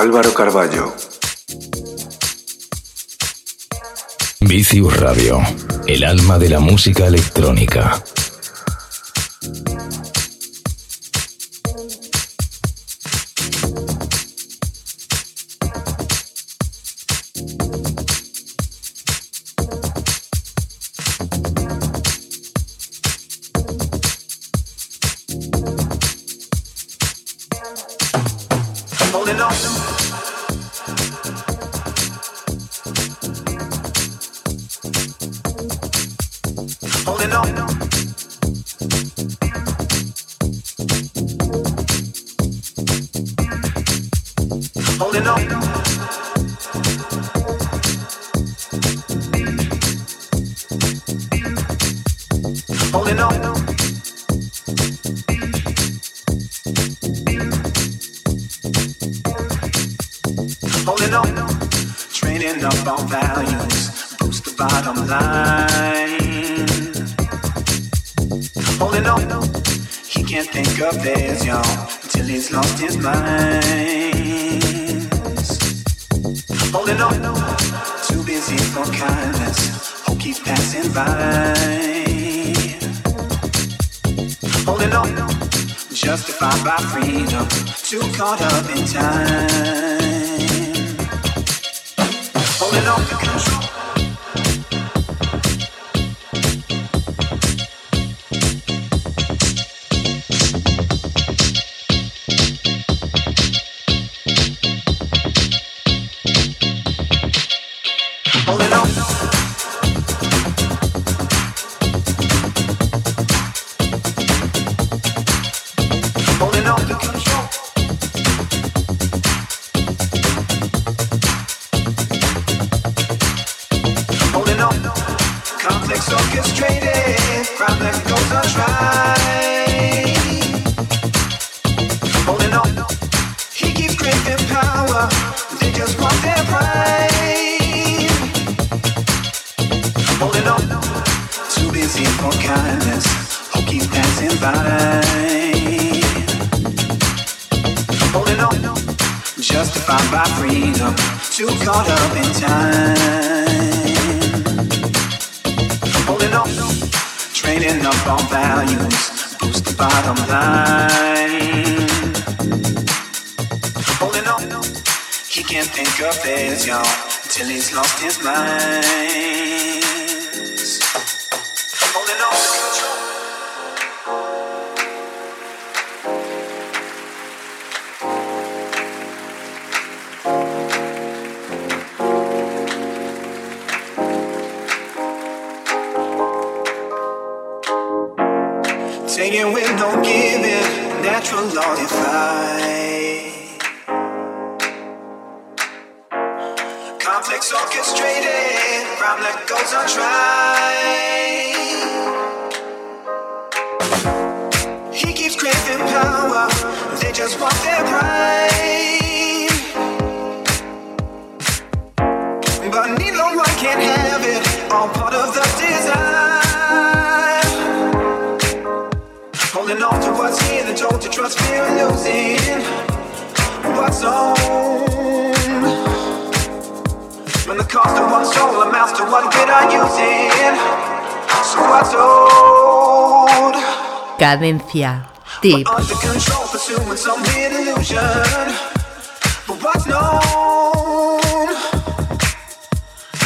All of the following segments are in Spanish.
Álvaro Carballo. Vicius Radio, el alma de la música electrónica. up values, boost the bottom line. Holding on, he can't think of theirs, y'all, until he's lost his mind. Holding on, too busy for kindness, hope keeps passing by. Holding on, justified by freedom, too caught up in time going off the control. cleaning up on values, boost the bottom line. Holding on, he can't think of his y'all till he's lost his mind. long if I complex orchestrated from the goes on try. He keeps craving power, they just want their So I told. Cadencia. Tip. Under control, pursuing some weird illusion. But what's known?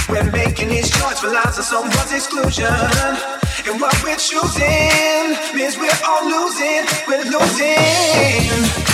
We're making these choice for someone's exclusion. And what we're choosing means we're all losing. We're losing.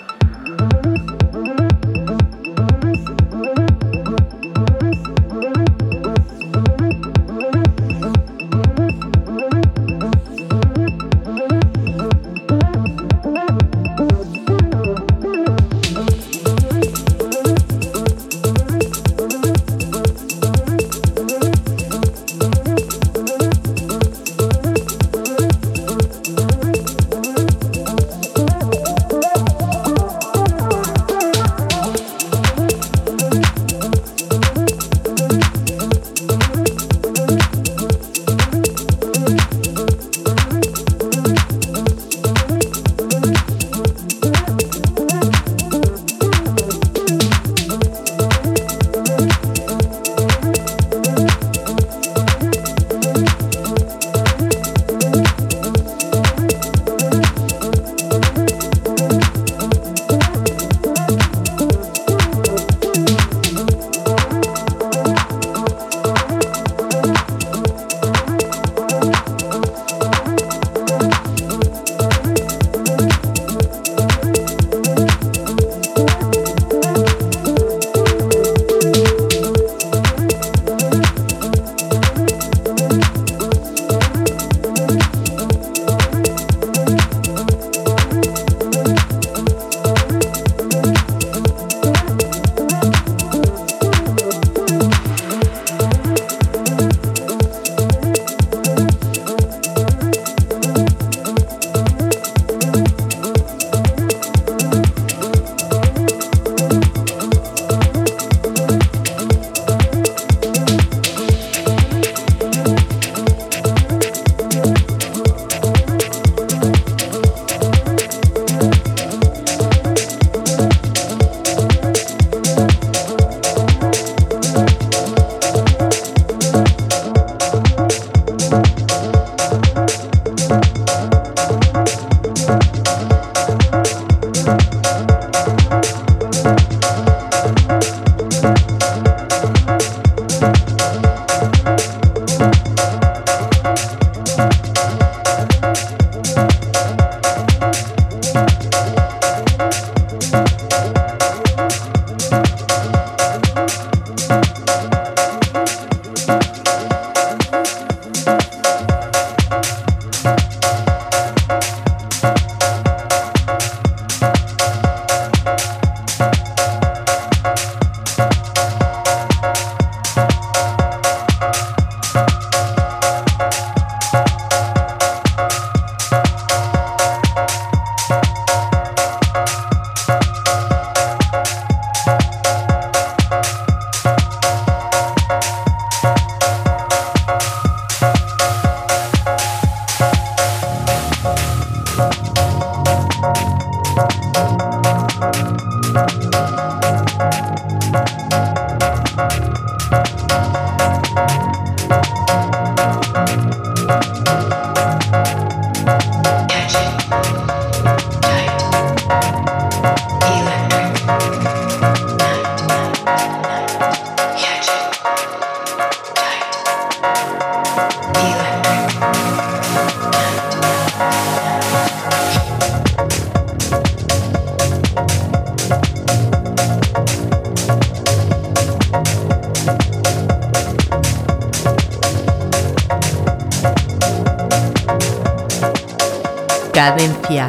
Utopia.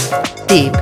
Deep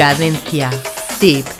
Cadencia. Tip.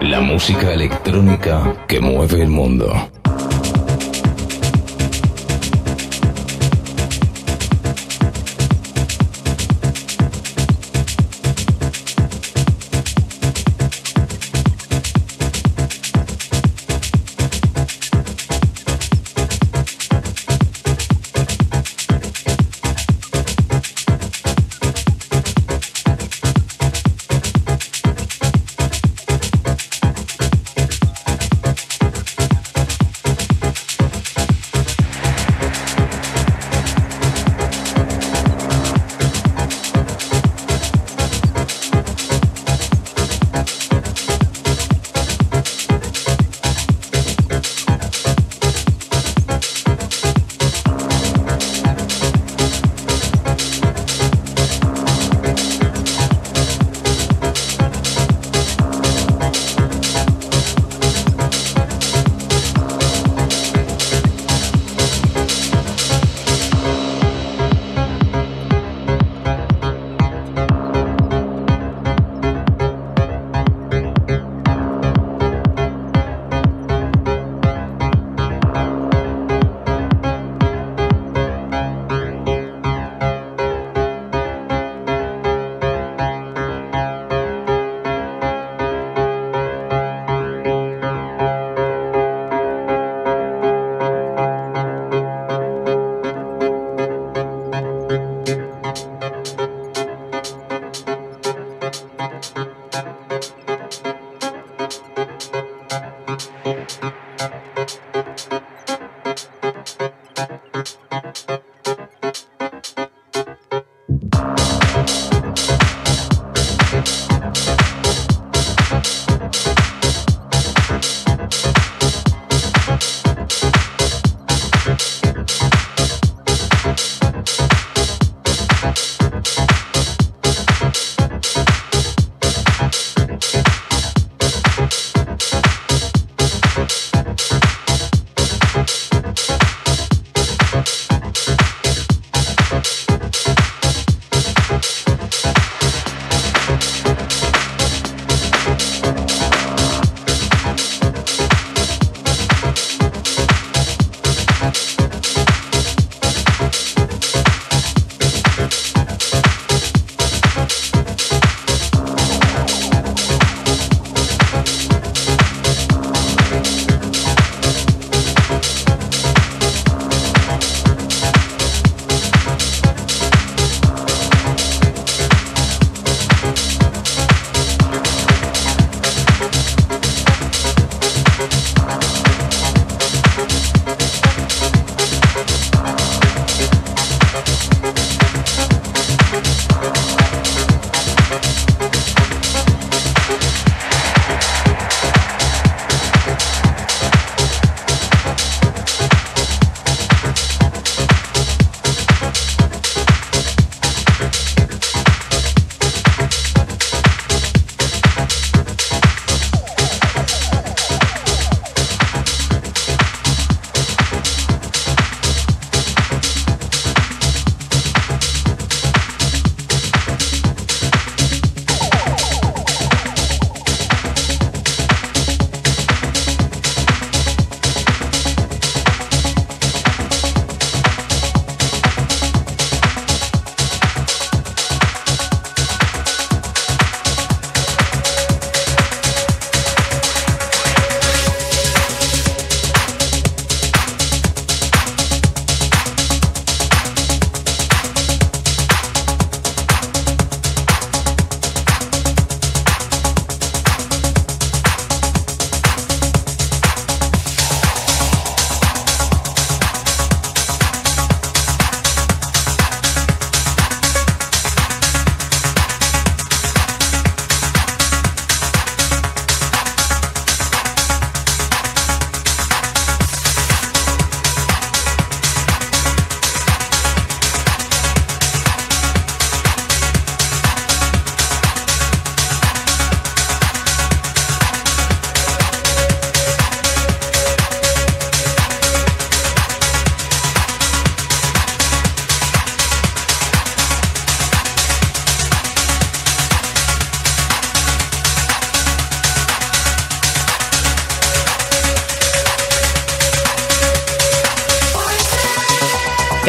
La música electrónica que mueve el mundo.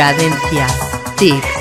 Cadencia. Tip.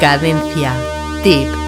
Cadencia. Tip.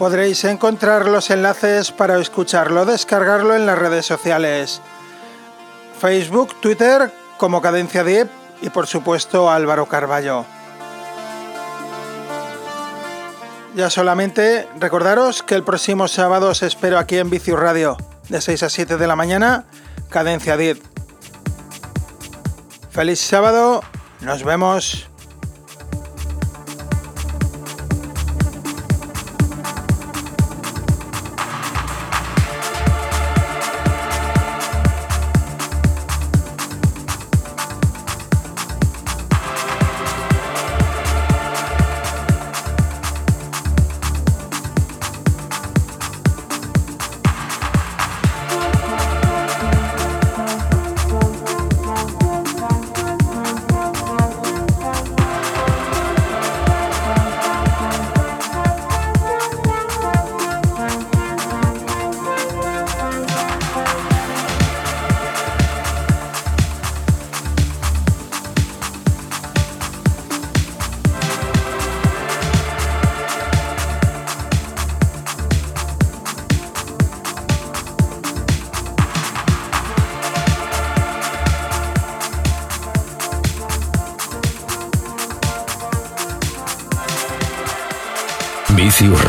podréis encontrar los enlaces para escucharlo, descargarlo en las redes sociales. Facebook, Twitter como Cadencia Deep y por supuesto Álvaro Carballo. Ya solamente recordaros que el próximo sábado os espero aquí en Vicius Radio, de 6 a 7 de la mañana, Cadencia 10. Feliz sábado, nos vemos.